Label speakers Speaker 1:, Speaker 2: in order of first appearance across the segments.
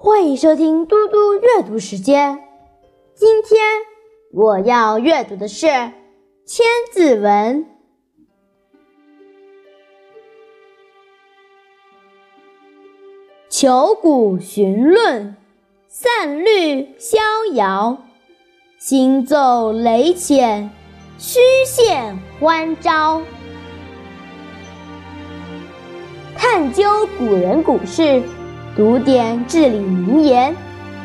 Speaker 1: 欢迎收听嘟嘟阅读时间。今天我要阅读的是《千字文》。求古寻论，散律逍遥。行奏雷潜，虚现欢招。探究古人古事，读点至理名言，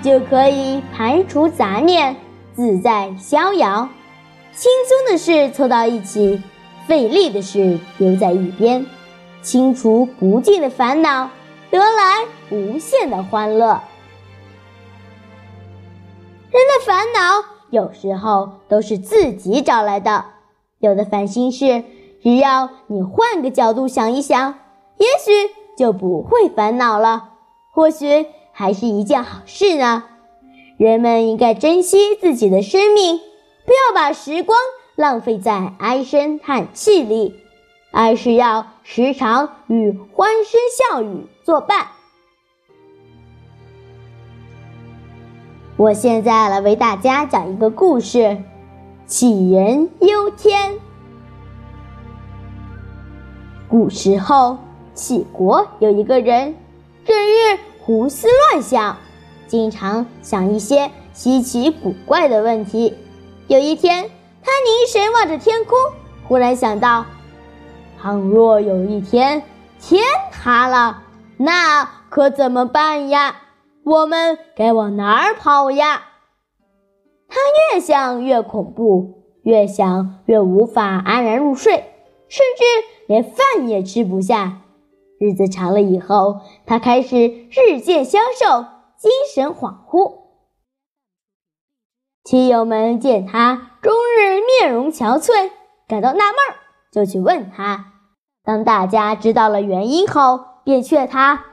Speaker 1: 就可以排除杂念，自在逍遥。轻松的事凑到一起，费力的事留在一边，清除不尽的烦恼，得来无限的欢乐。人的烦恼有时候都是自己找来的，有的烦心事，只要你换个角度想一想。也许就不会烦恼了，或许还是一件好事呢。人们应该珍惜自己的生命，不要把时光浪费在唉声叹气里，而是要时常与欢声笑语作伴。我现在来为大家讲一个故事：杞人忧天。古时候。杞国有一个人，整日胡思乱想，经常想一些稀奇古怪的问题。有一天，他凝神望着天空，忽然想到：倘若有一天天塌了，那可怎么办呀？我们该往哪儿跑呀？他越想越恐怖，越想越无法安然入睡，甚至连饭也吃不下。日子长了以后，他开始日渐消瘦，精神恍惚。亲友们见他终日面容憔悴，感到纳闷儿，就去问他。当大家知道了原因后，便劝他：“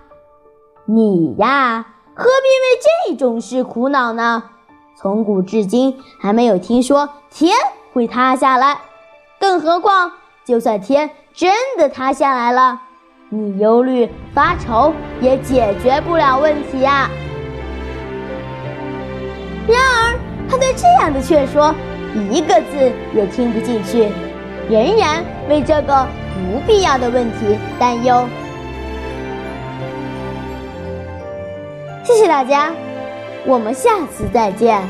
Speaker 1: 你呀，何必为这种事苦恼呢？从古至今还没有听说天会塌下来，更何况，就算天真的塌下来了。”你忧虑发愁也解决不了问题呀。然而，他对这样的劝说一个字也听不进去，仍然为这个不必要的问题担忧。谢谢大家，我们下次再见。